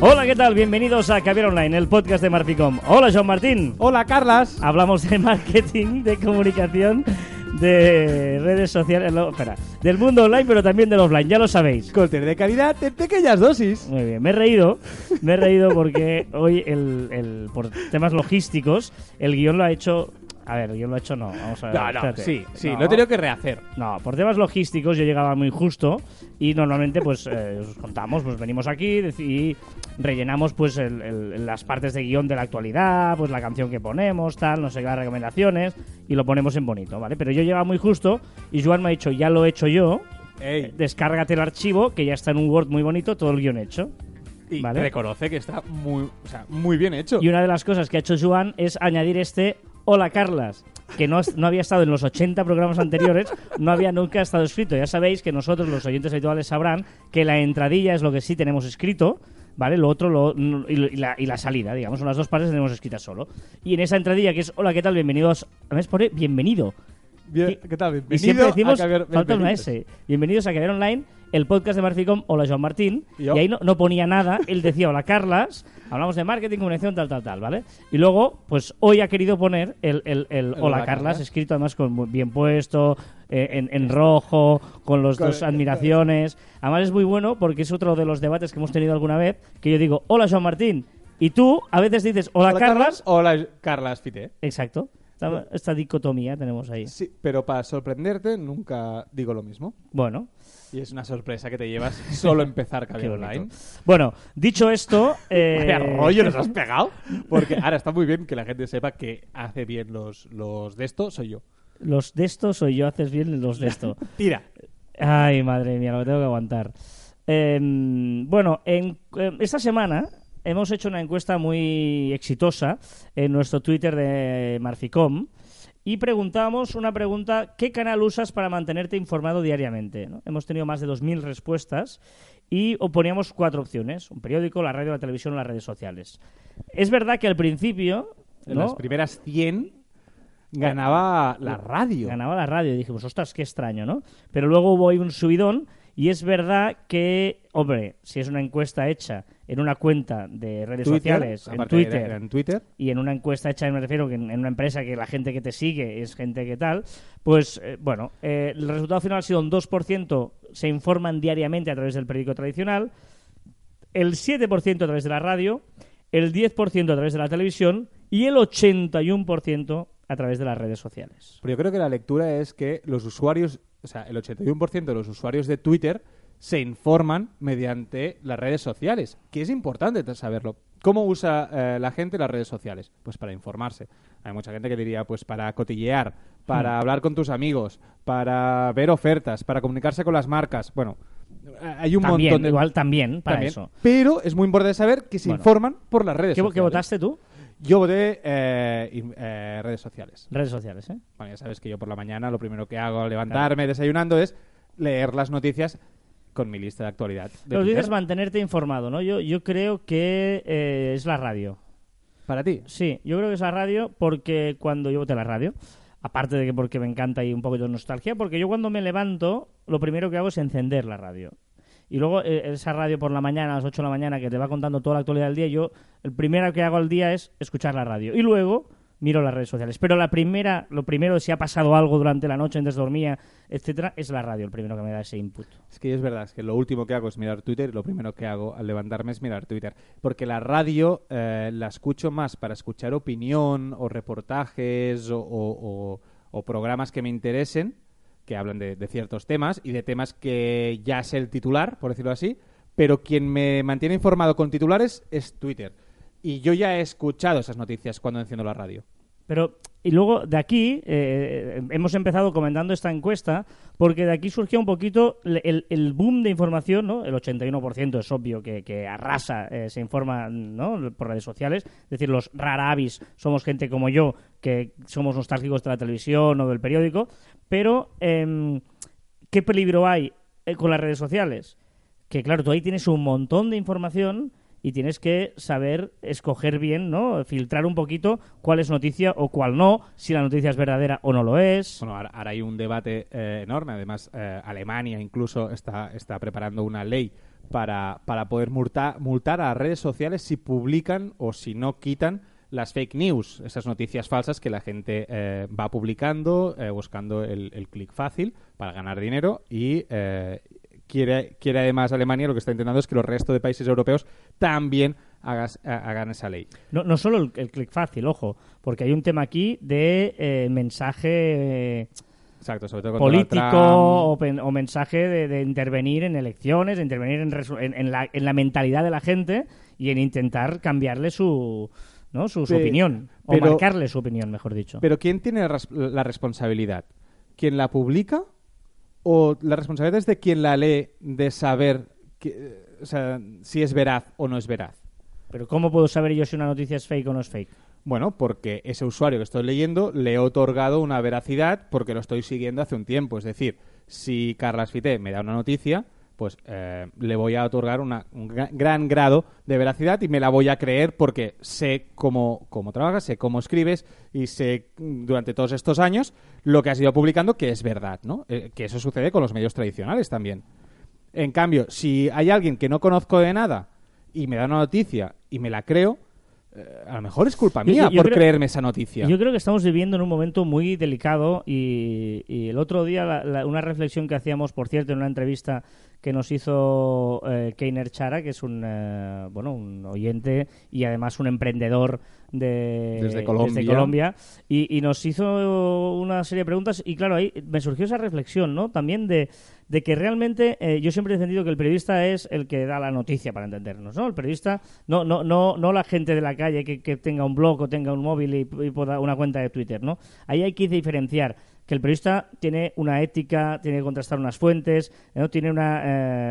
Hola, ¿qué tal? Bienvenidos a Caviar Online, el podcast de Marficom. Hola, Joan Martín. Hola, Carlas. Hablamos de marketing, de comunicación, de redes sociales, no, espera, del mundo online, pero también del offline, ya lo sabéis. Contenido de calidad en pequeñas dosis. Muy bien, me he reído, me he reído porque hoy, el, el- por temas logísticos, el guion lo ha hecho... A ver, guion lo ha hecho no, vamos a ver. No, no, espérate. sí, sí, No. lo he tenido que rehacer. No, por temas logísticos yo llegaba muy justo y normalmente pues eh, os contamos, pues venimos aquí y rellenamos pues el- el- las partes de guion de la actualidad, pues la canción que ponemos, tal, no sé qué, las recomendaciones y lo ponemos en bonito, ¿vale? Pero yo llegaba muy justo y Joan me ha dicho, ya lo he hecho yo, Ey, descárgate el archivo que ya está en un Word muy bonito, todo el guion hecho. y vale. reconoce que está muy, o sea, muy bien hecho. Y una de las cosas que ha hecho Joan es añadir este Hola Carlas, que no, no había estado en los 80 programas anteriores, no había nunca estado escrito. Ya sabéis que nosotros, los oyentes habituales, sabrán que la entradilla es lo que sí tenemos escrito, ¿vale? Lo otro lo- y, la, y la salida, digamos, son las dos partes tenemos escritas solo. Y en esa entradilla que es Hola, ¿qué tal? Bienvenidos. Además pone bienvenido. Bien, ¿Qué tal? Bienvenido Y siempre decimos, a Caviar- falta una bienvenidos. S. Bienvenidos a Caviar Online, el podcast de Marficom. Hola, Joan Martín. Y Y, ahí no, no ponía nada. Él decía, hola, Carlas. Hablamos de marketing, comunicación, tal, tal, tal, ¿vale? Y luego, pues hoy ha querido poner el, el, el hola, hola, Carlas, Carlas. escrito además con bien puesto, eh, en, en rojo, con los dos admiraciones. Además es muy bueno porque es otro de los debates que hemos tenido alguna vez, que yo digo, hola, Joan Martín. Y tú a veces dices, hola, Hola, Carlas. Hola, Carlas Fite. Exacto. Esta, esta dicotomía tenemos ahí. Sí, pero para sorprenderte nunca digo lo mismo. Bueno, Y es una sorpresa que te llevas solo empezar Caviar. Online. Bueno, dicho esto, eh, Vaya rollo nos has pegado. Porque ahora está muy bien que la gente sepa que hace bien los, los de esto, soy yo. los de esto soy yo, haces bien los de esto. Tira. Ay, madre mía, lo que tengo que aguantar. Em, bueno, en, em, esta semana hemos hecho una encuesta muy exitosa en nuestro Twitter de Marficom y preguntamos una pregunta, ¿qué canal usas para mantenerte informado diariamente? ¿no? Hemos tenido más de 2.000 respuestas y poníamos cuatro opciones, un periódico, la radio, la televisión o las redes sociales. Es verdad que al principio... En ¿no? las primeras 100 ganaba la radio. Ganaba la radio y dijimos, ostras, qué extraño, ¿no? Pero luego hubo ahí un subidón y es verdad que, hombre, si es una encuesta hecha en una cuenta de redes Twitter, sociales, en Twitter, en Twitter. y en una encuesta hecha, me refiero, que en, en una empresa que la gente que te sigue es gente que tal, pues eh, bueno, eh, el resultado final ha sido un 2% se informan diariamente a través del periódico tradicional, el 7% a través de la radio, el 10% a través de la televisión y el 81% a través de las redes sociales. Pero yo creo que la lectura es que los usuarios, o sea, el 81% de los usuarios de Twitter se informan mediante las redes sociales, que es importante saberlo. ¿Cómo usa eh, la gente las redes sociales? Pues para informarse. Hay mucha gente que diría, pues para cotillear, para hablar con tus amigos, para ver ofertas, para comunicarse con las marcas. Bueno, eh, hay un También, montón de... igual también para también. eso. Pero es muy importante saber que se Bueno. informan por las redes ¿Qué, sociales. qué votaste tú? Yo voté eh, eh, redes sociales. Redes sociales, ¿eh? Bueno, ya sabes que yo por la mañana lo primero que hago al levantarme desayunando es leer las noticias con mi lista de actualidad. de Pero Twitter. dices mantenerte informado, ¿no? Yo, yo creo que eh, es la radio. Para ti. Sí, yo creo que es la radio porque cuando yo voté la radio, aparte de que porque me encanta y un poco de nostalgia, porque yo cuando me levanto, lo primero que hago es encender la radio. Y luego eh, esa radio por la mañana, a las 8 de la mañana, que te va contando toda la actualidad del día, yo el primero que hago al día es escuchar la radio. Y luego miro las redes sociales. Pero la primera, lo primero, si ha pasado algo durante la noche, antes dormía, etcétera, es la radio, el primero que me da ese input. Es que es verdad, es que lo último que hago es mirar Twitter y lo primero que hago al levantarme es mirar Twitter. Porque la radio eh, la escucho más para escuchar opinión o reportajes o, programas que me interesen, que hablan de, de ciertos temas y de temas que ya sé el titular, por decirlo así, pero quien me mantiene informado con titulares es Twitter. Y yo ya he escuchado esas noticias cuando enciendo la radio. Pero, y luego de aquí, eh, hemos empezado comentando esta encuesta, porque de aquí surgió un poquito el, boom de información, ¿no? El 81% es obvio que, arrasa, eh, se informa, ¿no? Por redes sociales. Es decir, los raravis somos gente como yo, que somos nostálgicos de la televisión o del periódico. Pero, em, ¿qué peligro hay eh, con las redes sociales? Que claro, tú ahí tienes un montón de información y tienes que saber escoger bien, ¿no? Filtrar un poquito cuál es noticia o cuál no, si la noticia es verdadera o no lo es. Bueno, ahora, hay un debate eh, enorme. Además, eh, Alemania incluso está, está preparando una ley para, para poder multar, multar a redes sociales si publican o si no quitan las fake news, esas noticias falsas que la gente eh, va publicando, eh, buscando el, el clic fácil para ganar dinero y eh, quiere, quiere además Alemania lo que está intentando es que los restos de países europeos también hagas- ha- hagan esa ley. No, no solo el, el clic fácil, ojo, porque hay un tema aquí de eh, mensaje eh, Exacto, sobre todo político o, mensaje de, de intervenir en elecciones, de intervenir en, resu- en- en la, en la mentalidad de la gente y en intentar cambiarle su, ¿no? su, opinión, o pero- marcarle su opinión, mejor dicho. Pero ¿quién tiene la responsabilidad? ¿Quién la publica? ¿O la responsabilidad es de quien la lee de saber que- o sea, si es veraz o no es veraz? Pero ¿cómo puedo saber yo si una noticia es fake o no es fake? Bueno, porque ese usuario que estoy leyendo le he otorgado una veracidad porque lo estoy siguiendo hace un tiempo. Es decir, si Carlas Fité me da una noticia, pues eh, le voy a otorgar una- un gra- gran grado de veracidad y me la voy a creer porque sé cómo, cómo trabajas, sé cómo escribes y sé mm, durante todos estos años lo que has ido publicando que es verdad, ¿no? Eh, que eso sucede con los medios tradicionales también. En cambio, si hay alguien que no conozco de nada y me da una noticia y me la creo, eh, a lo mejor es culpa mía yo- yo por creo- creerme esa noticia. Yo creo que estamos viviendo en un momento muy delicado y, y el otro día la- la- una reflexión que hacíamos, por cierto, en una entrevista que nos hizo eh, Keiner Chara, que es un eh, bueno un oyente y además un emprendedor de, Desde Colombia. Colombia, y, y nos hizo una serie de preguntas y claro, ahí me surgió esa reflexión, ¿no? También de, de que realmente eh, yo siempre he entendido que el periodista es el que da la noticia para entendernos, ¿no? El periodista, no, no, no, no la gente de la calle que, que tenga un blog o tenga un móvil y, y pueda- una cuenta de Twitter, ¿no? Ahí hay que diferenciar que el periodista tiene una ética, tiene que contrastar unas fuentes, ¿no? tiene una,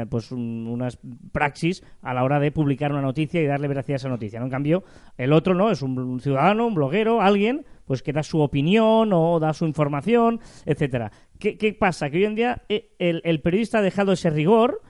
eh, pues un- unas praxis a la hora de publicar una noticia y darle veracidad a esa noticia. ¿no? En cambio, el otro no, es un, un ciudadano, un bloguero, alguien pues que da su opinión o da su información, etcétera. ¿Qué, qué pasa? Que hoy en día eh, el, el periodista ha dejado ese rigor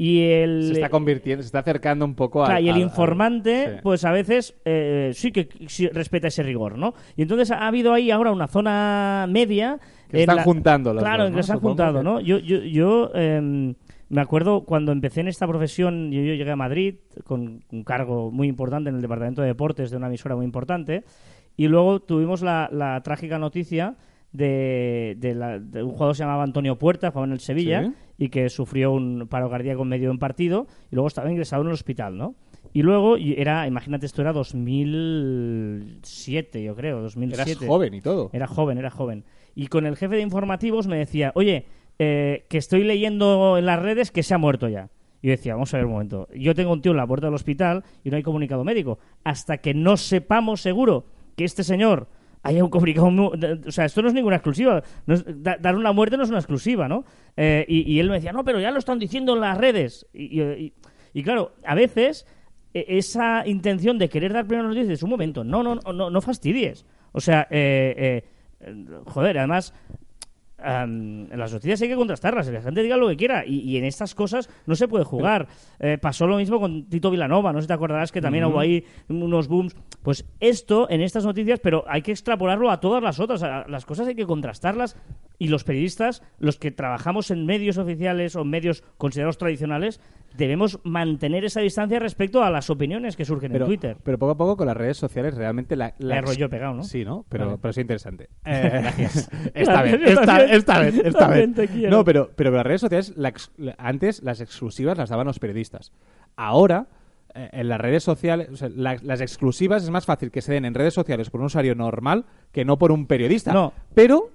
y el se está convirtiendo, se está acercando un poco a. Claro, y el informante, sí. pues a veces eh, sí que sí respeta ese rigor, ¿no? Y entonces ha habido ahí ahora una zona media. Que están juntando las Claro, dos, que se han juntado, ¿no? Yo, yo, yo em, me acuerdo cuando empecé en esta profesión, yo, yo llegué a Madrid con un cargo muy importante en el departamento de deportes de una emisora muy importante, y luego tuvimos la, la trágica noticia de, de la- de un jugador que se llamaba Antonio Puerta, jugaba en el Sevilla, Sí. y que sufrió un paro cardíaco en medio de un partido, y luego estaba ingresado en el hospital, ¿no? Y luego era, imagínate, esto era 2007, yo creo, 2007. Eras joven y todo. Era joven, era joven. Y con el jefe de informativos me decía, oye, eh, que estoy leyendo en las redes que se ha muerto ya. Y decía, vamos a ver un momento. Yo tengo un tío en la puerta del hospital y no hay comunicado médico. Hasta que no sepamos seguro que este señor haya un comunicado... O sea, esto no es ninguna exclusiva. No dar una muerte no es una exclusiva, ¿no? Eh, y, él me decía, no, pero ya lo están diciendo en las redes. Y, claro, a veces e- esa intención de querer dar primeras noticias, un momento, no, no, no, no, fastidies. O sea, eh, eh, joder, además, am, las noticias hay que contrastarlas, la gente diga lo que quiera, y, y en estas cosas no se puede jugar. Eh, pasó lo mismo con Tito Vilanova, no sé si te acordarás que también hubo ahí unos booms. Pues esto en estas noticias, pero hay que extrapolarlo a todas las otras, a- las cosas hay que contrastarlas, y los periodistas, los que trabajamos en medios oficiales o en medios considerados tradicionales, debemos mantener esa distancia respecto a las opiniones que surgen Pero, en Twitter. pero poco a poco con las redes sociales realmente la... la rollo pegado, ¿no? Sí, ¿no? Pero, Vale. pero es interesante. Eh, esta Gracias, vez, esta, también- esta vez, esta vez. te quiero. No, pero, pero las redes sociales, la antes las exclusivas las daban los periodistas. Ahora, eh, en las redes sociales, o sea, la- las exclusivas es más fácil que se den en redes sociales por un usuario normal que no por un periodista. No. Pero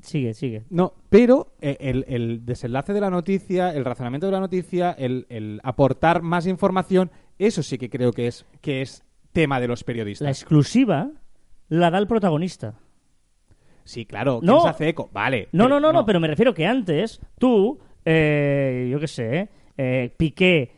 Sigue, sigue. no, pero eh, el, el desenlace de la noticia, el razonamiento de la noticia, el, el aportar más información, eso sí que creo que es, que es tema de los La periodistas. exclusiva la da el protagonista. Sí, claro, No. ¿quién se hace eco? Vale. No, pero no, no, no, pero me refiero que antes tú, eh, yo qué sé, eh, Piqué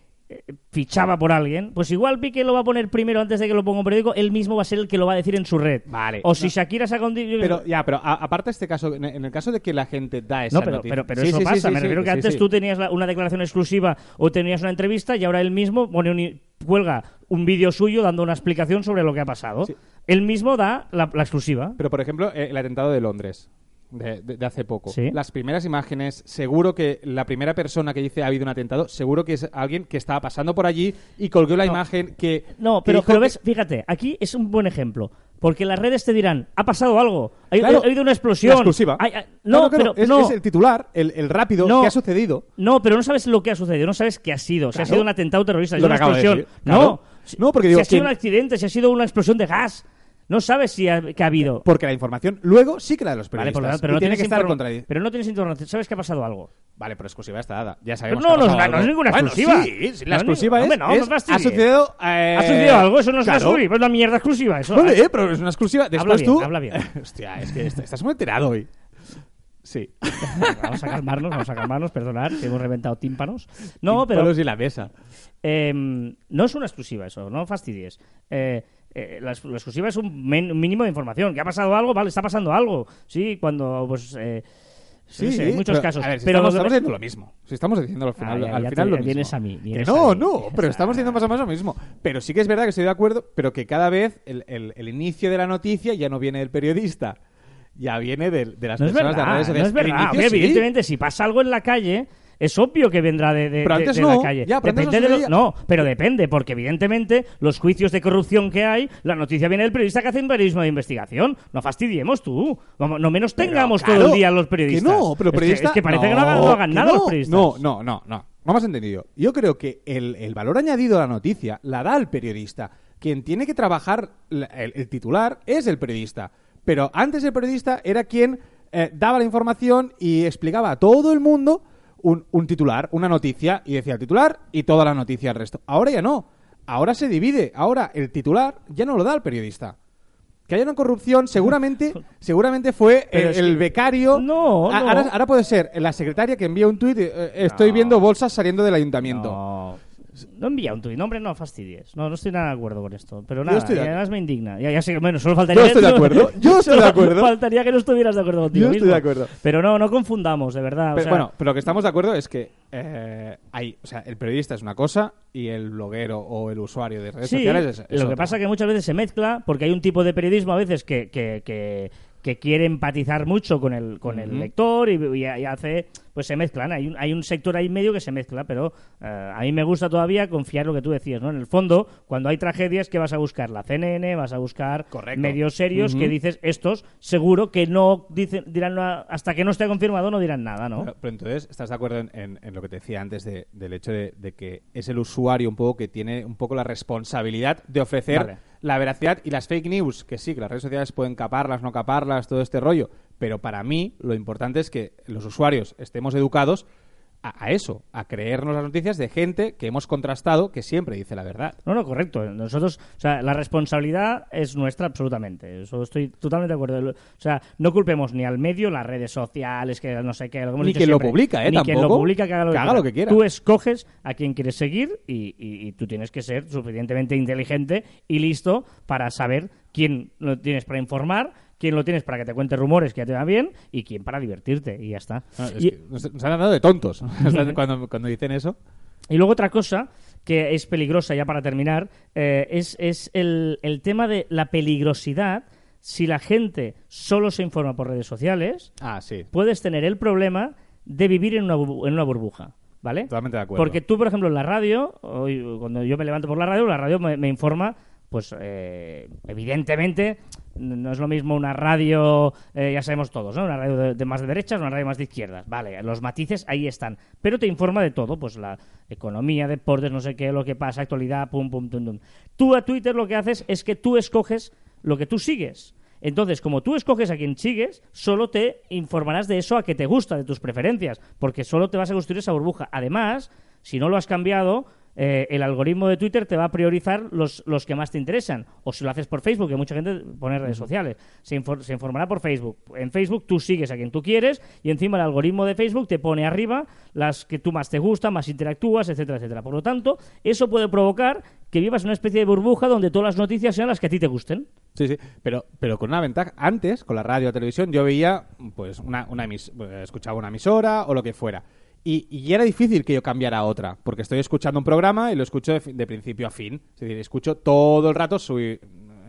fichaba por alguien, pues igual Piqué lo va a poner primero antes de que lo ponga un periódico, él mismo va a ser el que lo va a decir en su red. Vale. O si No. Shakira saca un... Pero, ya, pero a- aparte este caso, en el caso de que la gente da esa No, pero, noticia- pero, pero Sí, eso sí, pasa. sí, me refiero que antes tú tenías la- una declaración exclusiva o tenías una entrevista y ahora él mismo pone un, cuelga un vídeo suyo dando una explicación sobre lo que ha pasado. Él mismo da la, la exclusiva. Pero, por ejemplo, el atentado de Londres, de, de- de hace poco. Sí. Las primeras imágenes, seguro que la primera persona que dice ha habido un atentado, seguro que es alguien que estaba pasando por allí y colgó la No. imagen que... No, que pero, que- ves, fíjate, aquí es un buen ejemplo. Porque las redes te dirán, ha pasado algo, ha, Claro, ha habido una explosión. Exclusiva. Hay- hay- Claro, no, claro, pero es, no, es el titular, el, el rápido, No. que ha sucedido. no, pero no sabes lo que ha sucedido, no sabes qué ha sido. Si ha sido un atentado terrorista, si ha sido una de explosión. No, si- No, porque si digo, ha sido ¿quién- un accidente, si ha sido una explosión de gas. No sabes si ha, qué ha habido. Porque la información luego sí que la de los Vale, por lo periodistas. tanto, pero, y no tiene tienes que estar pero no información. Sabes que ha pasado algo. Vale, pero exclusiva está dada. Ya Pero sabemos no, que ha no, no, no es ninguna Bueno, exclusiva. sí, sí, No, la exclusiva es, hombre, no, es- me fastidies. ha sucedido... eh, ¿Ha sucedido algo? Eso no es claro. exclusiva, pues la mierda exclusiva. Eso. Vale, pero es una exclusiva. Después bien, tú... habla bien. Hostia, es que est- estás muy enterado hoy. Sí. Vamos a calmarnos, vamos a calmarnos, perdonad, que hemos reventado tímpanos. No, pero y la mesa. eh, no es una exclusiva eso, no fastidies. Eh, eh, la, ex- la exclusiva es un, men- un mínimo de información. ¿Que ha pasado algo? Vale, está pasando algo. Sí, cuando, pues... Eh, sí, no sé, en muchos pero, casos. A ver, si pero estamos, estamos diciendo lo mismo. Si estamos diciendo al final, Ah, ya- al ya final te- lo mismo. vienes a mí, Que no, a mí, no, pero estamos diciendo más o menos lo mismo. Pero sí que es verdad que estoy de acuerdo, pero que cada vez el, el- el inicio de la noticia ya no viene del periodista, ya viene del- de, las No personas verdad, de las redes no sociales. es verdad. Inicio sí. evidentemente, si pasa algo en la calle, es obvio que vendrá de, de- Pero de- antes de no, la calle. ya, pero antes no de lo- no, pero depende, porque evidentemente los juicios de corrupción que hay, la noticia viene del periodista que hace un periodismo de investigación. No fastidiemos tú. No menos tengamos claro, todo el día los periodistas. Que no, pero Es que- periodista. Es que, parece que no hagan, no hagan que nada los periodistas. No, no, no, no. No me has entendido. Yo creo que el, el valor añadido a la noticia la da el periodista. Quien tiene que trabajar el titular es el periodista. Pero antes el periodista era quien eh, daba la información y explicaba a todo el mundo un, un titular, una noticia, y decía el titular y toda la noticia al resto. Ahora ya no. Ahora se divide. Ahora el titular ya no lo da el periodista. Que haya una corrupción, seguramente, seguramente fue el, becario. No. Ahora, ahora puede ser la secretaria que envía un tuit. eh, estoy No. viendo bolsas saliendo del ayuntamiento. No. Envía un tuit, no, hombre, no fastidies. No, no estoy nada de acuerdo con esto. Pero nada, estoy de y acuerdo. además me indigna. Ya, ya sé, bueno, solo faltaría Yo estoy de acuerdo, yo estoy de acuerdo. Faltaría que no estuvieras de acuerdo contigo Yo estoy mismo. de acuerdo. Pero no, no confundamos, de verdad. o Pero, sea, bueno, pero lo que estamos de acuerdo es que eh, hay, o sea, el periodista es una cosa y el bloguero o el usuario de redes Sí, sociales es, es lo que pasa que muchas veces se mezcla porque hay un tipo de periodismo a veces que, que, que, que quiere empatizar mucho con el, con el lector y, y- y hace pues se mezclan. Hay un, hay un sector ahí medio que se mezcla pero eh, a mí me gusta todavía confiar lo que tú decías no en el fondo cuando hay tragedias que vas a buscar la CNN vas a buscar Correcto. medios serios que dices estos seguro que no dicen dirán hasta que no esté confirmado no dirán nada no Pero, pero entonces, ¿estás de acuerdo en, en- en lo que te decía antes de- del hecho de, de que es el usuario un poco que tiene un poco la responsabilidad de ofrecer Vale. La veracidad y las fake news? Que sí, que las redes sociales pueden caparlas, no caparlas, todo este rollo. Pero para mí, lo importante es que los usuarios estemos educados a, a eso, a creernos las noticias de gente que hemos contrastado que siempre dice la verdad. No, no, correcto. Nosotros, o sea, la responsabilidad es nuestra absolutamente. Eso estoy totalmente de acuerdo. O sea, no culpemos ni al medio, las redes sociales, que no sé qué. lo hemos Ni quien lo publica, ¿eh? Ni quien lo publica que haga lo que, Que haga lo que quiera. Tú escoges a quien quieres seguir y, y- y tú tienes que ser suficientemente inteligente y listo para saber quién lo tienes para informar, quién lo tienes para que te cuente rumores que ya te va bien y quién para divertirte y ya está. Ah, es Y- que nos, nos han dado de tontos cuando, cuando dicen eso. y luego otra cosa que es peligrosa, ya para terminar, eh, es, es el, el tema de la peligrosidad. Si la gente solo se informa por redes sociales, Ah, sí. puedes tener el problema de vivir en una, en una burbuja. ¿Vale? Totalmente de acuerdo. Porque tú, por ejemplo, en la radio, hoy, cuando yo me levanto por la radio, la radio me, me informa, pues eh, evidentemente no es lo mismo una radio, eh, ya sabemos todos, ¿no? Una radio de, más de derechas, una radio más de izquierdas. Vale, los matices ahí están. Pero te informa de todo, pues la economía, deportes, no sé qué, lo que pasa, actualidad, pum, pum, tum, tum. Tú a Twitter lo que haces es que tú escoges lo que tú sigues. Entonces, como tú escoges a quien sigues, solo te informarás de eso a que te gusta, de tus preferencias, porque solo te vas a construir esa burbuja. Además, si no lo has cambiado, eh, el algoritmo de Twitter te va a priorizar los, los que más te interesan. O si lo haces por Facebook, que mucha gente pone redes sociales, se, infor- se informará por Facebook. En Facebook tú sigues a quien tú quieres y encima el algoritmo de Facebook te pone arriba las que tú más te gustan, más interactúas, etcétera, etcétera. Por lo tanto, eso puede provocar que vivas una especie de burbuja donde todas las noticias sean las que a ti te gusten. Sí, sí, pero, pero con una ventaja. Antes, con la radio o televisión, yo veía, pues, una, una emis- eh, escuchaba una emisora o lo que fuera. Y, y era difícil que yo cambiara a otra, porque estoy escuchando un programa y lo escucho de, de principio a fin. Es decir, escucho todo el rato su,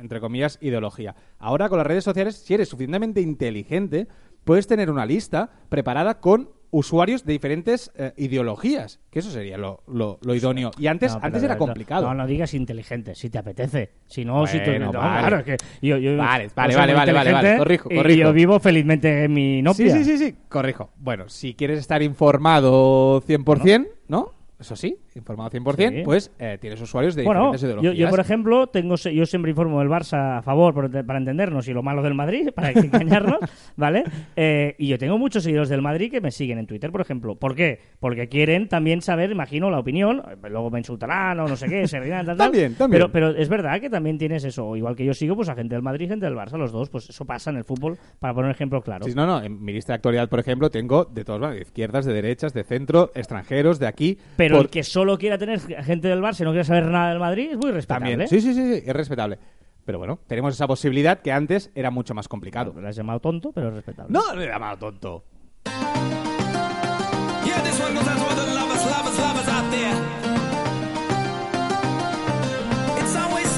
entre comillas, ideología. Ahora, con las redes sociales, si eres suficientemente inteligente, puedes tener una lista preparada con usuarios de diferentes eh, ideologías, que eso sería lo, lo- lo idóneo. Y antes, No, pero antes era no- complicado. No, no digas inteligente, si te apetece. Si no, si tú. No, vale. claro, es que yo, yo- Vale, vale, vale, vale, vale, vale, corrijo, y corrijo. yo vivo felizmente en mi Sí, Nokia. sí, sí, sí, corrijo. Bueno, si quieres estar informado 100%, ¿no? Eso sí, informado 100%, Sí. pues eh, tienes usuarios de Bueno, diferentes yo, ideologías. yo, por ejemplo, tengo yo siempre informo del Barça a favor por- para entendernos y lo malo del Madrid, para engañarnos, ¿vale? Eh, y yo tengo muchos seguidores del Madrid que me siguen en Twitter, por ejemplo. ¿Por qué? Porque quieren también saber, imagino, la opinión. Luego me insultarán o no sé qué, se reirán, tal, tal. También, también. Pero, pero es verdad que también tienes eso. Igual que yo sigo, pues a gente del Madrid, gente del Barça, los dos. Pues eso pasa en el fútbol, para poner un ejemplo claro. Sí, no, no, en mi lista de actualidad, por ejemplo, tengo de todos lados, de izquierdas, de derechas, de centro, extranjeros, de aquí. Pero por- el que solo quiera tener gente del Barça y no quiera saber nada del Madrid es muy respetable. También, sí, sí, sí, sí, es respetable. Pero bueno, tenemos esa posibilidad que antes era mucho más complicado. Lo has llamado tonto, pero es respetable. No, le he llamado tonto.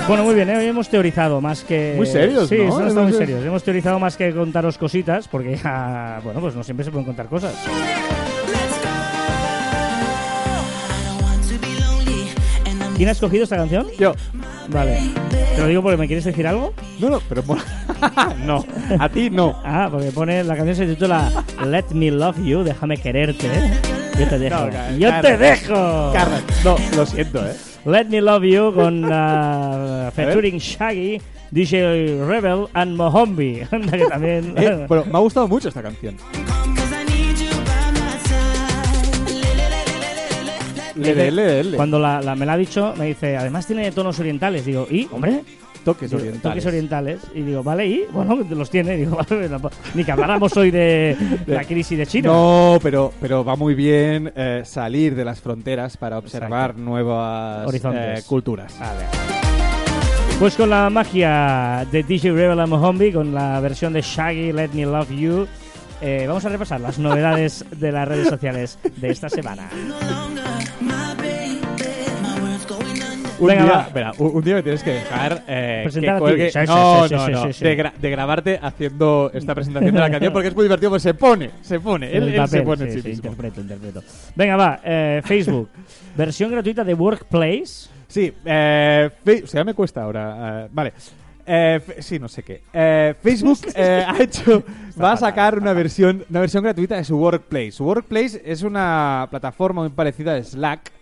Bueno, muy bien, ¿eh? hoy hemos teorizado más que... Muy serios, Sí, ¿no? está Hemos- muy serios. Hemos teorizado más que contaros cositas, porque ya, bueno, pues no siempre se pueden contar cosas. ¿Quién ha escogido esta canción? Yo. Vale. Te lo digo porque me quieres decir algo. No, no, pero... no, a ti no. Ah, porque pone la canción se titula Let Me Love You, déjame quererte. ¿eh? Yo te dejo. No, Yo te dejo. Carlos, no, lo siento, ¿eh? Let Me Love You con uh, featuring Shaggy, DJ Rebel and Mohombi. Que también. Eh, Bueno, me ha gustado mucho esta canción. Le, le, le, le. Cuando la, la- me la ha dicho, me dice, además tiene tonos orientales. Digo, ¿y? Hombre, Toques digo, orientales. toques orientales. Y digo, vale, ¿y? Bueno, los tiene. Digo, vale, no- ni que habláramos hoy de la crisis de China. No, pero, pero va muy bien eh, salir de las fronteras para observar Exacto. nuevas Horizontes. eh, culturas. Vale. Pues con la magia de DJ Rebel and Mohombi, con la versión de Shaggy, Let Me Love You, eh, vamos a repasar las novedades de las redes sociales de esta semana. Un Venga, día, va. espera, un, un día me tienes que dejar eh, Presentar a ti. cuelgue- Sí, sí, no, sí, no, sí, no, sí, sí. De, gra- de grabarte haciendo esta presentación de la canción porque es muy divertido, pues se pone, se pone, él, El él se pone en sí, sí sí, mismo. interpreto, interpreto. Venga, va, eh, Facebook. Versión gratuita de Workplace. Sí, eh, fe- o sea, me cuesta ahora. eh, vale. Eh, fe- sí, no sé qué. Eh, Facebook eh, ha hecho, va a sacar una versión, una versión gratuita de su Workplace. Su Workplace es una plataforma muy parecida a Slack,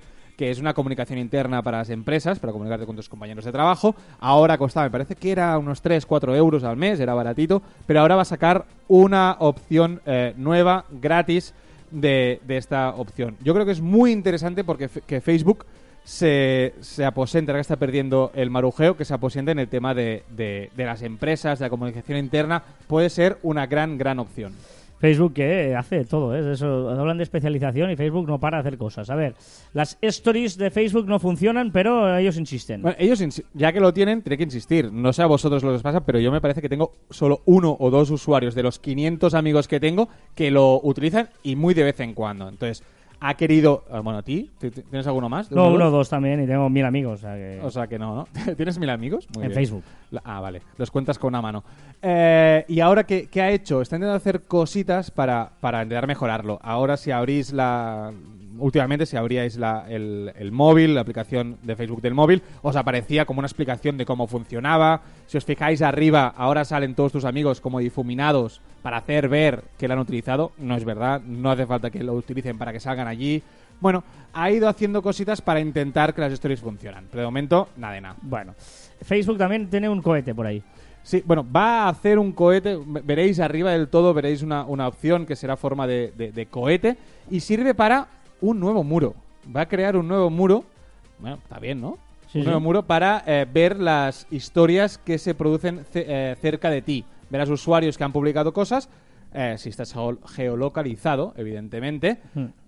que es una comunicación interna para las empresas, para comunicarte con tus compañeros de trabajo. Ahora costaba, me parece que era unos 3, 4 euros al mes, era baratito, pero ahora va a sacar una opción eh, nueva, gratis, de, de esta opción. Yo creo que es muy interesante porque que Facebook se, se aposenta, que está perdiendo el marujeo, que se aposenta en el tema de- de las empresas, de la comunicación interna, puede ser una gran, gran opción. Facebook que hace todo, ¿eh? Eso, hablan de especialización y Facebook no para de hacer cosas. A ver, las stories de Facebook no funcionan, pero ellos insisten. Bueno, ellos, ya que lo tienen, tiene que insistir. No sé a vosotros lo que os pasa, pero yo me parece que tengo solo uno o dos usuarios de los 500 amigos que tengo que lo utilizan y muy de vez en cuando. Entonces, ha querido... ah, Bueno, ¿a ti? ¿T- t- ¿Tienes alguno más? ¿De no, uno o dos? también y tengo mil amigos. O sea que... O sea que no, ¿no? ¿Tienes mil amigos? Muy en bien. Facebook. Ah, vale. Los cuentas con una mano. Eh, y ahora, ¿qué, qué ha hecho? Está intentando hacer cositas para, para intentar mejorarlo. Ahora, si abrís la... Últimamente, si abríais la- el, el móvil, la aplicación de Facebook del móvil, os aparecía como una explicación de cómo funcionaba. Si os fijáis arriba, ahora salen todos tus amigos como difuminados para hacer ver que lo han utilizado. No es verdad, no hace falta que lo utilicen para que salgan allí. Bueno, ha ido haciendo cositas para intentar que las stories funcionen. Pero de momento, nada de nada. Bueno, Facebook también tiene un cohete por ahí. Sí, bueno, va a hacer un cohete. ve- Veréis arriba del todo, veréis una, una opción que será forma de, de- de cohete y sirve para un nuevo muro. Va a crear un nuevo muro Bueno, está bien, ¿no? Sí, un sí. nuevo muro para eh, ver las historias que se producen ce- eh, cerca de ti. Verás usuarios que han publicado cosas, eh, si estás geo- geolocalizado, evidentemente.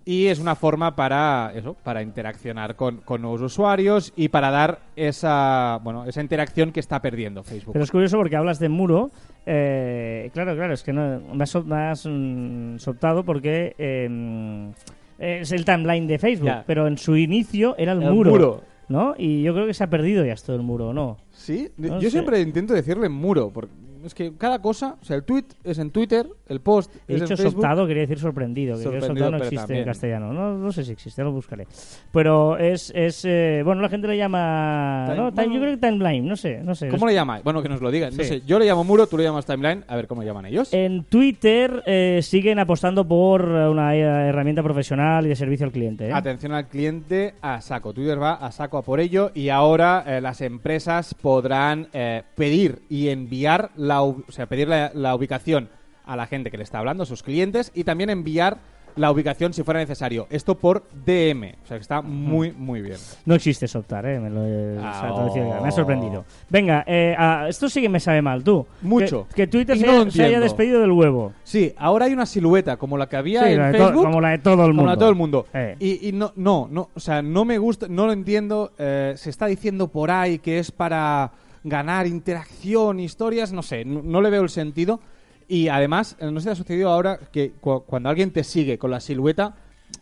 Y es una forma para eso, para interaccionar con, con nuevos usuarios y para dar esa, bueno, esa interacción que está perdiendo Facebook. Pero es curioso porque hablas de muro. eh, claro, claro, es que no, me has, me has, mm, soltado porque eh, es el timeline de Facebook, Ya. pero en su inicio era el, El muro, muro. ¿no? Y yo creo que se ha perdido ya esto del muro, ¿no? Sí, No yo sé. siempre intento decirle muro, porque es que cada cosa, o sea, el tweet es en Twitter, el post He dicho soltado, quería decir sorprendido. Que Sorprendido, no existe en castellano. No, no sé si existe, lo buscaré. Pero es. es eh, bueno, la gente le llama. Time- ¿no? Time- bueno. yo creo que timeline, no sé. No sé. ¿Cómo le llamáis? Bueno, que nos lo digan. No Sí. sé, yo le llamo muro, tú le llamas timeline, a ver cómo le llaman ellos. En Twitter eh, siguen apostando por una herramienta profesional y de servicio al cliente. ¿eh? Atención al cliente a saco. Twitter va a saco a por ello y ahora eh, las empresas podrán pedir y enviar la, o sea, pedir la, la ubicación a la gente que le está hablando, a sus clientes, y también enviar la ubicación si fuera necesario. Esto por DM. O sea que está muy, muy bien. No existe Soptar, ¿eh? Me, lo Ah, se ha traducido ya. me ha oh. sorprendido. Venga, eh, ah, esto sí que me sabe mal, tú. Mucho. Que, que Twitter se, no se haya despedido del huevo. Sí, ahora hay una silueta como la que había Sí, en Facebook. como la de todo el mundo. Como la de todo el mundo. Eh. Y, y no, no, no, o sea, no me gusta, no lo entiendo. eh, se está diciendo por ahí que es para ganar interacción, historias, no sé, no, no le veo el sentido. Y además, eh, no sé si ha sucedido ahora que cu- cuando alguien te sigue con la silueta,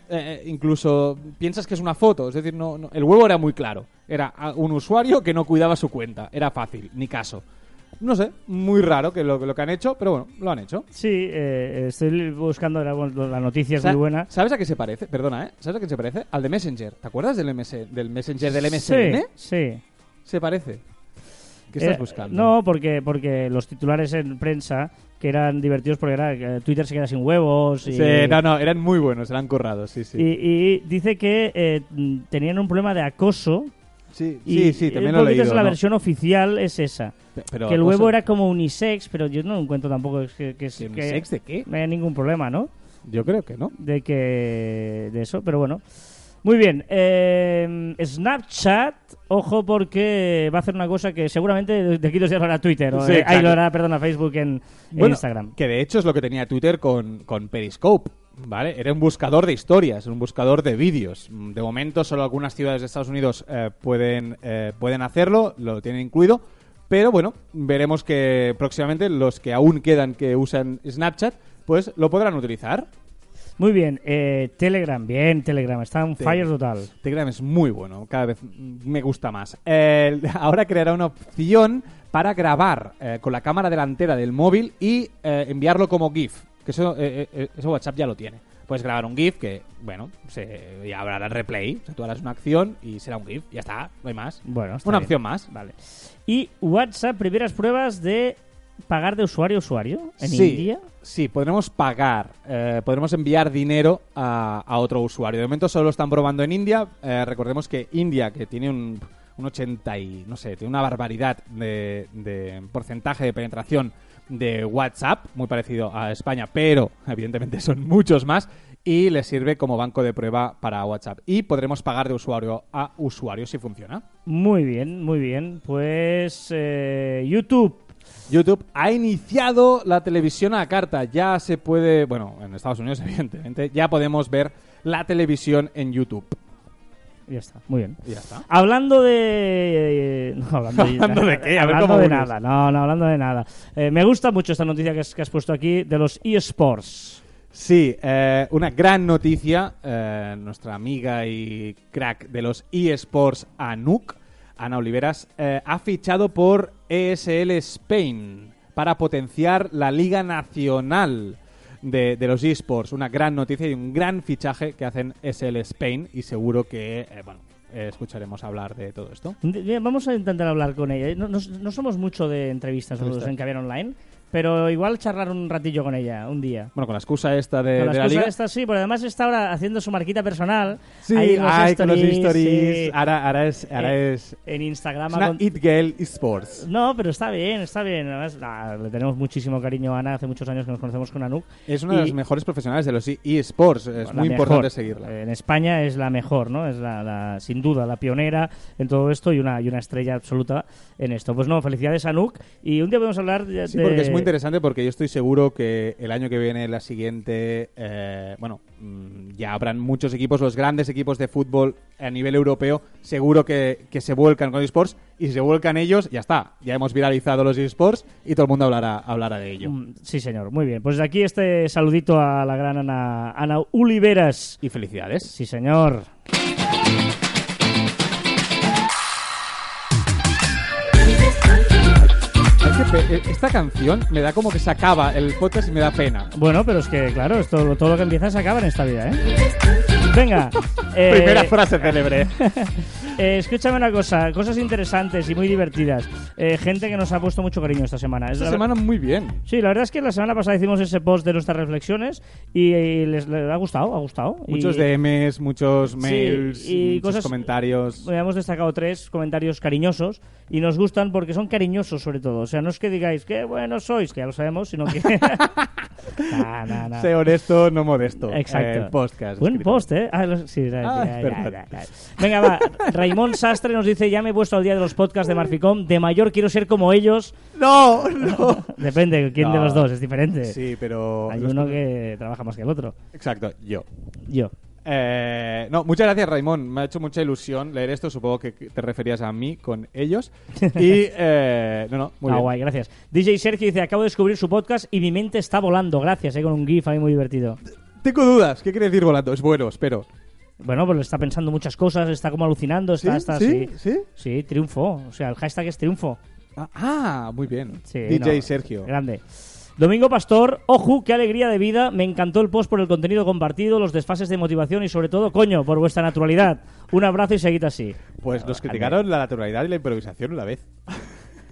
eh, incluso piensas que es una foto. Es decir, no, no- el huevo era muy claro. Era un usuario que no cuidaba su cuenta. Era fácil, ni caso. No sé, muy raro que lo, lo que han hecho, pero bueno, lo han hecho. Sí, eh, estoy buscando la, la noticia, es muy buena. ¿Sabes a qué se parece? Perdona, ¿eh? ¿Sabes a qué se parece? Al de Messenger. ¿Te acuerdas del, MS del Messenger del MSN? Sí, sí. Se parece. ¿Qué estás Eh, buscando? No, porque, porque los titulares en prensa que eran divertidos porque era que Twitter se queda sin huevos y, Sí, no, no, eran muy buenos, eran currados, sí, sí. y, y dice que eh, tenían un problema de acoso sí, y sí, sí, también lo he leído. la ¿no? versión oficial es esa pero que el huevo era como unisex pero yo no encuentro tampoco que, que, ¿Sí, que unisex de qué? no haya ningún problema ¿no? Yo creo que no. de que de eso pero bueno muy bien eh, Snapchat ojo porque va a hacer una cosa que seguramente de aquí dos días lo hará Twitter o, Sí, eh, ahí lo hará perdona Facebook en, en Instagram Que de hecho es lo que tenía Twitter con, con Periscope. ¿Vale? Era un buscador de historias, un buscador de vídeos. De momento, solo algunas ciudades de Estados Unidos eh, pueden, eh, pueden hacerlo, lo tienen incluido. Pero bueno, veremos que próximamente los que aún quedan que usan Snapchat, pues lo podrán utilizar. Muy bien eh, Telegram bien Telegram está en Te- fire total Telegram es muy bueno, cada vez me gusta más. Eh, ahora creará una opción para grabar eh, con la cámara delantera del móvil y eh, enviarlo como GIF. Que eso, eh, eso WhatsApp ya lo tiene. Puedes grabar un GIF que, bueno, se, ya habrá el replay. O sea, tú harás una acción y será un GIF. Ya está, no hay más. bueno está Una bien. opción más. Vale. Y WhatsApp, primeras pruebas de pagar de usuario a usuario en sí, India. Sí, podremos pagar, eh, podremos enviar dinero a, a otro usuario. De momento solo lo están probando en India. Eh, recordemos que India, que tiene un, un 80 y, no sé, tiene una barbaridad de, de porcentaje de penetración de WhatsApp, muy parecido a España, pero evidentemente son muchos más, y le sirve como banco de prueba para WhatsApp. Y podremos pagar de usuario a usuario si funciona. Muy bien, muy bien. Pues eh, YouTube. YouTube ha iniciado la televisión a la carta. Ya se puede, bueno, en Estados Unidos evidentemente, ya podemos ver la televisión en YouTube. Ya está, muy bien. Ya está. Hablando de... eh, no, hablando, ¿Hablando de qué? A ver hablando cómo de nada. No, no, hablando de nada. Eh, me gusta mucho esta noticia que has, que has puesto aquí de los eSports. Sí, eh, una gran noticia. eh, nuestra amiga y crack de los eSports, Anuk, Ana Oliveras, eh, ha fichado por ESL Spain para potenciar la Liga Nacional de, de los eSports. Una gran noticia y un gran fichaje que hacen ESL Spain y seguro que, eh, bueno, eh, escucharemos hablar de todo esto. Vamos a intentar hablar con ella. No, no- no somos mucho de entrevistas nosotros Entrevistas. en Caviar Online, pero igual charlar un ratillo con ella, un día. Bueno, con la excusa esta de, Con la de la excusa liga. esta sí, pero además está ahora haciendo su marquita personal. Sí, ahí los ay, con los stories, stories. sí. Ahora, ahora es, ahora Eh, es, En Instagram. es una con- It Girl Esports. No, pero está bien, está bien. Además, nah, le tenemos muchísimo cariño a Ana. Hace muchos años que nos conocemos con Anuk. Es una de Y- las mejores profesionales de los e- eSports. Es la muy mejor. importante seguirla. En España es la mejor, ¿no? Es la, la- sin duda la pionera en todo esto y una, y una estrella absoluta en esto. Pues no, felicidades a Nuk. Y un día podemos hablar de... Sí, porque es muy interesante porque yo estoy seguro que el año que viene, la siguiente, eh, bueno, mm, ya habrán muchos equipos, los grandes equipos de fútbol a nivel europeo, seguro que, que se vuelcan con esports y si se vuelcan ellos, ya está, ya hemos viralizado los esports y todo el mundo hablará, hablará de ello. Mm, Sí, señor. Muy bien. Pues de aquí este saludito a la gran Ana, Ana Oliveras. Y felicidades. Sí, señor. Esta canción me da como que se acaba el podcast y me da pena. Bueno, pero es que, claro, esto, todo lo que empieza se acaba en esta vida, ¿eh? Venga. eh, Primera frase célebre. eh, escúchame una cosa, cosas interesantes y muy divertidas. Eh, gente que nos ha puesto mucho cariño esta semana. Es Esta la- semana muy bien. Sí, la verdad es que la semana pasada hicimos ese post de nuestras reflexiones y, y les, les ha gustado, ha gustado. Muchos y, DMs, muchos mails, y muchos cosas- comentarios. Hemos destacado tres comentarios cariñosos y nos gustan porque son cariñosos sobre todo. O sea, no es que digáis qué buenos sois, que ya lo sabemos, sino que... Nah, nah, nah. Sé honesto, no modesto. Exacto. Eh, podcast. Buen escrito. post, ¿eh? Ah, sí, Ah, ya. Venga, va. Raimón Sastre nos dice, ya me he puesto al día de los podcasts de Marficom. De mayor quiero ser como ellos. No, no. Depende, ¿quién de los dos? Es diferente. Sí, pero... Hay uno que trabaja más que el otro. Exacto, yo. Yo. Eh, no, muchas gracias, Raimón. Me ha hecho mucha ilusión leer esto. Supongo que te referías a mí con ellos. Y, eh, no, no, muy ah, bien. guay, gracias. DJ Sergio dice, acabo de descubrir su podcast y mi mente está volando. Gracias, eh, con un GIF ahí muy divertido. Tengo dudas. ¿Qué quiere decir volando? Es bueno, espero. Bueno, pues está pensando muchas cosas, está como alucinando, está, ¿Sí? está ¿Sí? sí. ¿Sí? Sí, triunfo. O sea, el hashtag es triunfo. Ah, Ah, muy bien. Sí, DJ no, Sergio. Grande. Domingo Pastor, ojo, qué alegría de vida. Me encantó el post por el contenido compartido, los desfases de motivación y sobre todo, coño, por vuestra naturalidad. Un abrazo y seguid así. Pues nos criticaron la naturalidad y la improvisación una vez.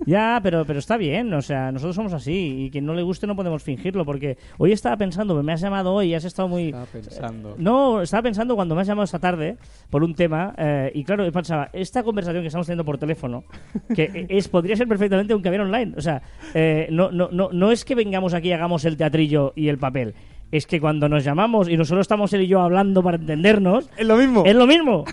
Ya, pero, pero está bien, o sea, nosotros somos así y quien no le guste no podemos fingirlo porque hoy estaba pensando, me has llamado hoy y has estado muy... Estaba pensando. No, estaba pensando cuando me has llamado esta tarde por un tema eh, y claro, pensaba, esta conversación que estamos teniendo por teléfono, que es podría ser perfectamente un caviar online, o sea, eh, no, no, no, no es que vengamos aquí y hagamos el teatrillo y el papel, es que cuando nos llamamos y nosotros estamos él y yo hablando para entendernos, Es lo mismo. es lo mismo.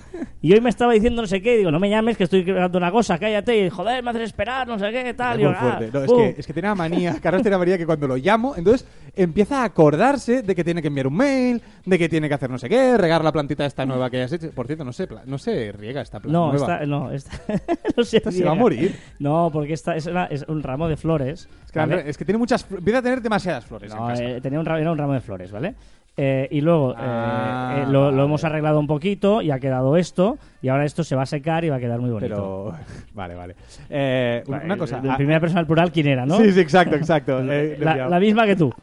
Y hoy me estaba diciendo no sé qué, y digo, no me llames que estoy creando una cosa, cállate, y joder, me haces esperar, no sé qué, tal. Es y yo, ah, No, es, que, es que tiene una manía, Carlos tiene una manía que cuando lo llamo, entonces empieza a acordarse de que tiene que enviar un mail, de que tiene que hacer no sé qué, regar la plantita esta nueva que has hecho. Por cierto, no sé, pla- no se riega esta planta No, nueva. esta, no, esta, no se, Esta se va a morir. No, porque esta es, una- es un ramo de flores. Es que, ¿vale? es que tiene muchas, fl- empieza a tener demasiadas flores en No, casa. eh, tenía un, ra- era un ramo de flores, ¿vale? Eh, y luego eh, Ah, eh, lo, hemos arreglado un poquito y ha quedado esto. Y ahora esto se va a secar y va a quedar muy bonito. Pero, vale, vale. Eh, una cosa. De ah, primera persona al plural, ¿quién era, no? Sí, sí, exacto, exacto. Eh, la, la misma que tú.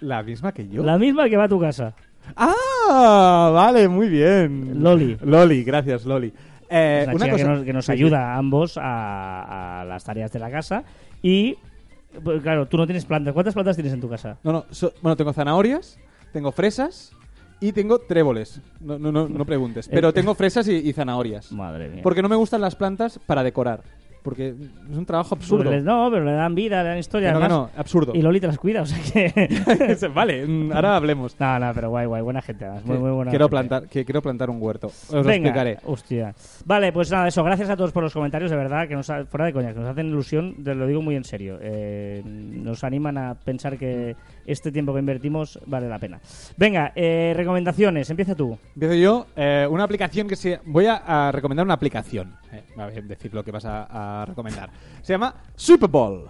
La misma que yo. La misma que va a tu casa. Ah, vale, muy bien. Loli. Loli, gracias, Loli. Eh, una chica cosa que nos, que nos Sí, sí. ayuda a ambos a, a las tareas de la casa. Y, pues, claro, tú no tienes plantas. ¿Cuántas plantas tienes en tu casa? No, no, so- bueno, tengo zanahorias, tengo fresas y tengo tréboles. No, no, no, no preguntes. Eh, Pero tengo fresas y, y zanahorias. Madre mía. Porque no me gustan las plantas para decorar. Porque es un trabajo absurdo. Pues les- no, pero le dan vida, le dan historia. No, además. no, absurdo. Y Loli te las cuida, o sea que... vale, mm, ahora hablemos. no, no, pero guay, guay. Buena gente. Muy, muy buena quiero gente. plantar, que quiero plantar un huerto. Os lo Venga, explicaré. hostia. Vale, pues nada, eso. Gracias a todos por los comentarios, de verdad, que nos ha- fuera de coña, que nos hacen ilusión, te lo digo muy en serio. Eh, nos animan a pensar que este tiempo que invertimos vale la pena. Venga, eh, recomendaciones, empieza tú. Empiezo yo. eh, una aplicación que se... Voy a, a recomendar una aplicación. Eh, a ver, decir lo que vas a, a recomendar. Se llama Super Bowl.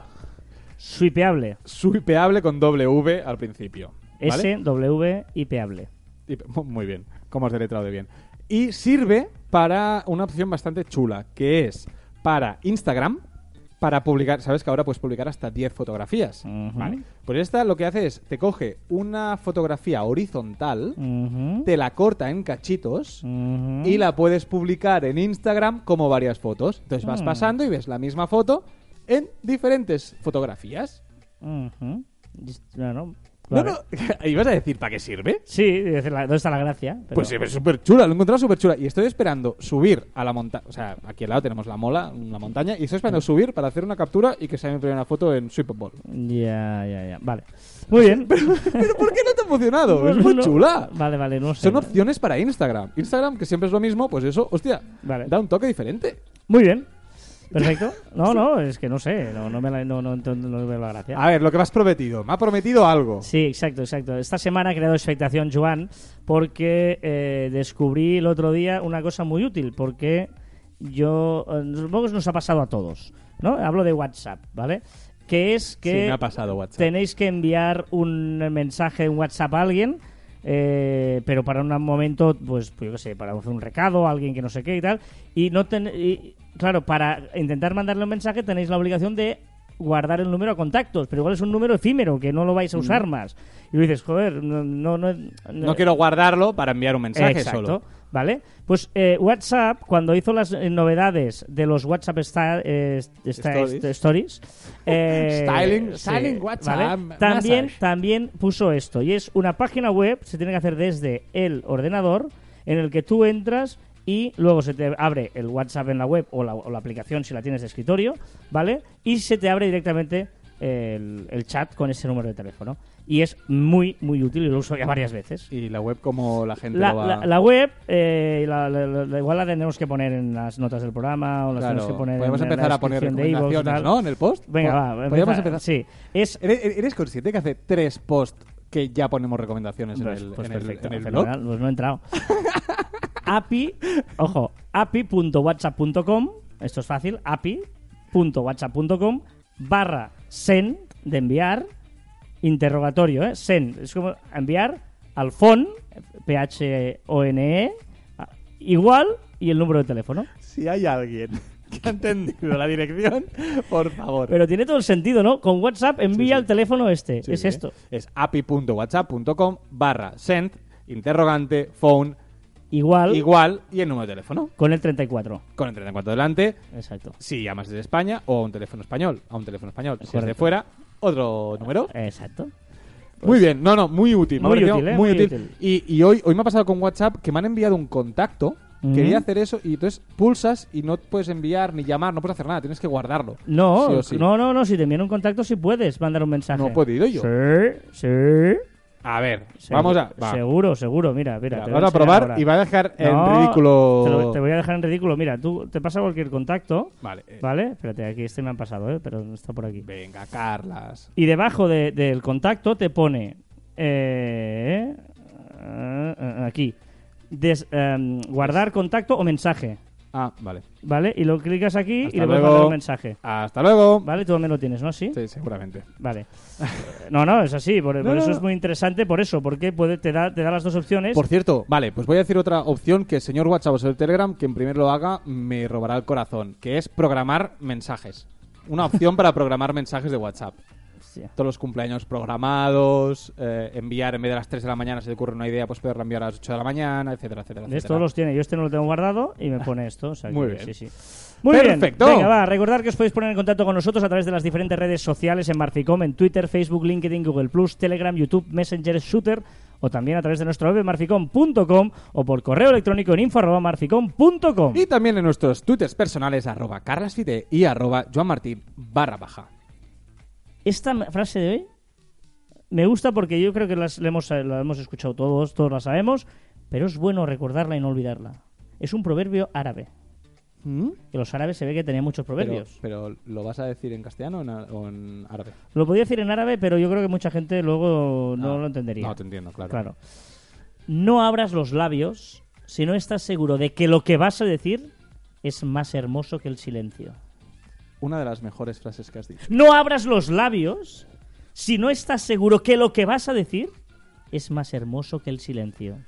Swipeable. Swipeable con V al principio. ¿vale? S, W, IPable. Y- Muy bien, como has deletrado de bien. Y sirve para una opción bastante chula, que es para Instagram, para publicar, sabes que ahora puedes publicar hasta 10 fotografías. Vale. Pues esta lo que hace es, te coge una fotografía horizontal, te la corta en cachitos y la puedes publicar en Instagram como varias fotos. Entonces vas Mm. pasando y ves la misma foto en diferentes fotografías. Bueno, No, no, ¿ibas a decir para qué sirve? Sí, ¿dónde está la gracia? Pero- Pues sí, es súper chula, lo he encontrado súper chula. Y estoy esperando subir a la montaña. O sea, aquí al lado tenemos la mola, la montaña. Y estoy esperando subir para hacer una captura y que sea mi primera foto en Sweetball. Ya, ya, ya. Vale. Muy bien. ¿Pero por qué no te ha funcionado? es muy No- chula. Vale, vale, no sé. Son opciones para Instagram. Instagram, que siempre es lo mismo, pues eso, hostia, Vale. da un toque diferente. Muy bien. Perfecto. No, no, es que no sé. No, no me la, no, veo la gracia. A ver, lo que me has prometido. Me ha prometido algo. Sí, exacto, exacto. Esta semana ha creado expectación Joan porque eh, descubrí el otro día una cosa muy útil, porque yo, eh, supongo que nos ha pasado a todos, ¿no? Hablo de WhatsApp, ¿vale? Que es Sí, que me ha pasado WhatsApp. tenéis que enviar un mensaje en WhatsApp a alguien, eh, pero para un momento, pues, pues yo qué sé, para hacer un recado, a alguien que no sé qué y tal, y no ten- y, claro, para intentar mandarle un mensaje tenéis la obligación de guardar el número a contactos, pero igual es un número efímero que no lo vais a usar más. Y lo dices, joder, no, no, no, No quiero guardarlo para enviar un mensaje Exacto, solo. ¿Vale? Pues eh, WhatsApp, cuando hizo las eh, novedades de los WhatsApp sta- eh, sta- Stories. Stories, eh, Styling- sí, styling WhatsApp, ¿vale? También, massage. también puso esto, y es una página web, se tiene que hacer desde el ordenador, en el que tú entras y luego se te abre el WhatsApp en la web o la, o la aplicación si la tienes de escritorio, ¿vale? Y se te abre directamente el, el chat con ese número de teléfono. Y es muy, muy útil y lo uso ya varias veces. Y la web, como la gente La, lo va... la- la web, eh, la- igual la tendremos que poner en las notas del programa o las Claro, tenemos que poner podemos en, en empezar la a poner de recomendaciones, tal. ¿no? En el post. Venga, va. Podríamos empezar- empezar. Sí, es... ¿Eres, eres consciente que hace tres posts que ya ponemos recomendaciones Pues, en el, pues en el- perfecto, en el blog? pues no he entrado. api, ojo, api.whatsapp.com, esto es fácil, api.whatsapp.com barra send de enviar, interrogatorio, ¿eh? Send, es como enviar al phone, P-H-O-N-E, igual y el número de teléfono. Si hay alguien que ha entendido la dirección, por favor. Pero tiene todo el sentido, ¿no? Con WhatsApp envía sí. el teléfono este, Sí, es esto. Es api.whatsapp.com barra send, interrogante, phone, Igual, igual y el número de teléfono. con el 34. Con el 34 delante, Exacto. si llamas desde España o a un teléfono español, a un teléfono español. Si es de fuera, otro número. Exacto. Muy bien, no, no, muy útil. me ha Muy útil, ¿eh? muy Muy útil. útil. Y, y hoy, hoy me ha pasado con WhatsApp que me han enviado un contacto. Quería hacer eso y entonces pulsas y no puedes enviar ni llamar, no puedes hacer nada, tienes que guardarlo. No, Sí o sí. no, no, no, si te envían un contacto sí puedes mandar un mensaje. No he podido yo. Sí, sí. A ver, Segu- vamos a. va. Seguro, seguro, mira, mira. Te vamos a probar ahora. y va a dejar en No, ridículo. Te, lo- te voy a dejar en ridículo. Mira, tú te pasa cualquier contacto, Vale, eh, ¿vale? Espérate, aquí este me han pasado, ¿eh? Pero no está por aquí. venga, Carlas. Y debajo de- del contacto te pone. eh, eh, eh, aquí. Des- em, guardar contacto o mensaje. Ah, vale. ¿Vale? Y lo clicas aquí Hasta y le puedes luego. mandar un mensaje. Hasta luego. ¿Vale? Tú también lo tienes, ¿no? ¿Sí? Sí, seguramente. Vale. No, no, es así. Por, No, por no, eso no. es muy interesante, por eso. Porque puede, te, da, te da las dos opciones. Por cierto, vale, pues voy a decir otra opción que el señor WhatsApp o el Telegram, quien primero lo haga, me robará el corazón, que es programar mensajes. Una opción para programar mensajes de WhatsApp. Hostia. Todos los cumpleaños programados, eh, enviar en vez de las 3 de la mañana, si te ocurre una idea, pues poderla enviar a las 8 de la mañana, etcétera, etcétera. Etcétera. Todos los tiene. Yo este no lo tengo guardado y me pone esto. o sea Muy que bien. Sí, sí. Muy Perfecto. bien. Venga, va. Recordar que os podéis poner en contacto con nosotros a través de las diferentes redes sociales en Marficom, en Twitter, Facebook, LinkedIn, Google Plus, Telegram, YouTube, Messenger, Shooter o también a través de nuestra web marficom.com o por correo electrónico en info.marficom.com. Y también en nuestros twitters personales, arroba carlasfite y arroba joanmartin barra baja. Esta frase de hoy me gusta porque yo creo que las, la, hemos, la hemos escuchado todos, todos la sabemos, pero es bueno recordarla y no olvidarla. Es un proverbio árabe. Que los árabes se ve que tenían muchos Pero, proverbios. pero, ¿lo vas a decir en castellano o en, a- o en árabe? Lo podía decir en árabe, pero yo creo que mucha gente luego no Ah, lo entendería. No, te entiendo, claro. Claro. No abras los labios si no estás seguro de que lo que vas a decir es más hermoso que el silencio. Una de las mejores frases que has dicho. No abras los labios si no estás seguro que lo que vas a decir es más hermoso que el silencio.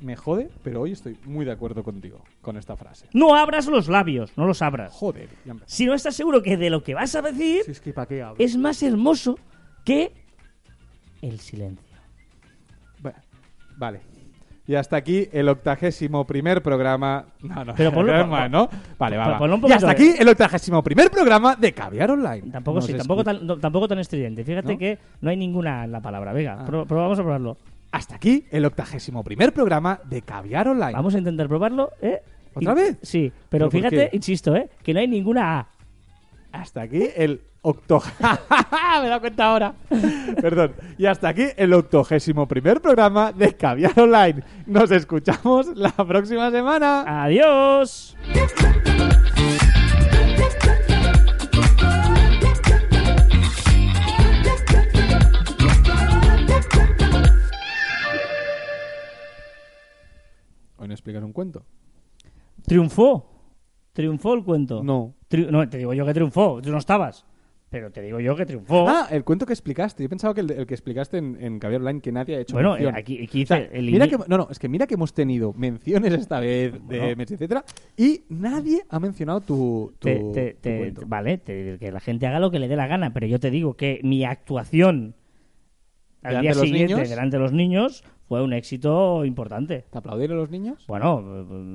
Me jode, pero hoy estoy muy de acuerdo contigo con esta frase. No abras los labios, no los abras. Joder, ya me- Si no estás seguro que de lo que vas a decir Si es que ¿para qué hablo? es más hermoso que el silencio. Va- Vale. Y hasta aquí el octagésimo primer programa. No, no, Pero ponlo- es más, ¿no? Vale, va, Y hasta de- aquí el octagésimo primer programa de Caviar Online. Tampoco, Nos sí, tampoco, tan, no, tampoco tan estridente. Fíjate ¿No? que no hay ninguna en la palabra. Venga, Ah. pro- pro- vamos a probarlo. Hasta aquí el octagésimo primer programa de Caviar Online. Vamos a intentar probarlo, ¿eh? ¿Otra Y- vez? Sí, pero ¿Pero por fíjate, insisto, ¿eh? Que no hay ninguna A. Hasta aquí el octo... Me he dado cuenta ahora. Perdón. Y hasta aquí el octogésimo primer programa de Caviar Online. Nos escuchamos la próxima semana. ¡Adiós! Hoy no explicas un cuento. Triunfó. Triunfó el cuento. No. Tri- no, te digo yo que triunfó. Tú no estabas. Pero te digo yo que triunfó. Ah, el cuento que explicaste. Yo pensaba que el, el que explicaste en, en Caviar Online que nadie ha hecho bueno, mención. eh, aquí, aquí O sea, hice el mira que, no, no, es que mira que hemos tenido menciones esta vez de Bueno. Messi, etcétera, y nadie ha mencionado tu, tu, te- tu te- cuento. vale, que la gente haga lo que le dé la gana, pero yo te digo que mi actuación al día siguiente niños. delante de los niños fue un éxito importante. ¿Te aplaudieron los niños? Bueno,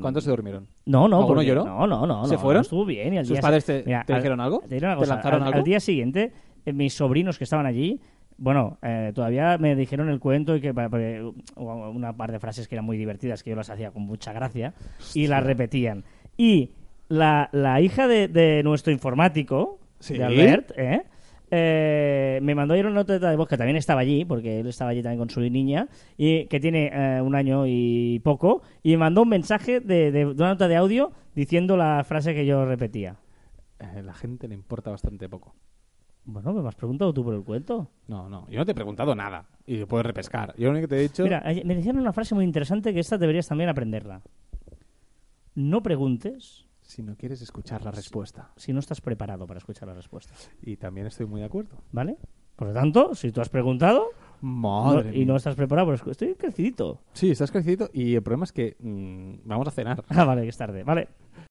¿Cuántos se durmieron? No, no, ¿Alguno porque- lloró? No, no, no. ¿Se no, fueron? no, estuvo bien. Y al ¿Sus día padres si- te- te al- dijeron algo? Te, una ¿Te cosa, lanzaron al, algo? al día siguiente, eh, mis sobrinos que estaban allí, bueno, eh, todavía me dijeron el cuento y que una par de frases que eran muy divertidas que yo las hacía con mucha gracia y las repetían. Y la, la hija de, de nuestro informático, Sí. de Albert, ¿eh? Eh, me mandó ayer una nota de voz que también estaba allí, porque él estaba allí también con su niña, y que tiene eh, un año y poco, y me mandó un mensaje de, de- de una nota de audio diciendo la frase que yo repetía. Eh, la gente le importa bastante poco. Bueno, ¿me has preguntado tú por el cuento? No, no, yo no te he preguntado nada. Y puedes repescar. Yo lo único que te he dicho... Mira, me decían una frase muy interesante que esta deberías también aprenderla. No preguntes Si no quieres escuchar la respuesta. si no estás preparado para escuchar la respuesta. Y también estoy muy de acuerdo. ¿Vale? Por lo tanto, si tú has preguntado Madre no- y no estás preparado, estoy crecidito. Sí, estás crecido y el problema es que mm, vamos a cenar. Ah, vale, que es tarde. Vale.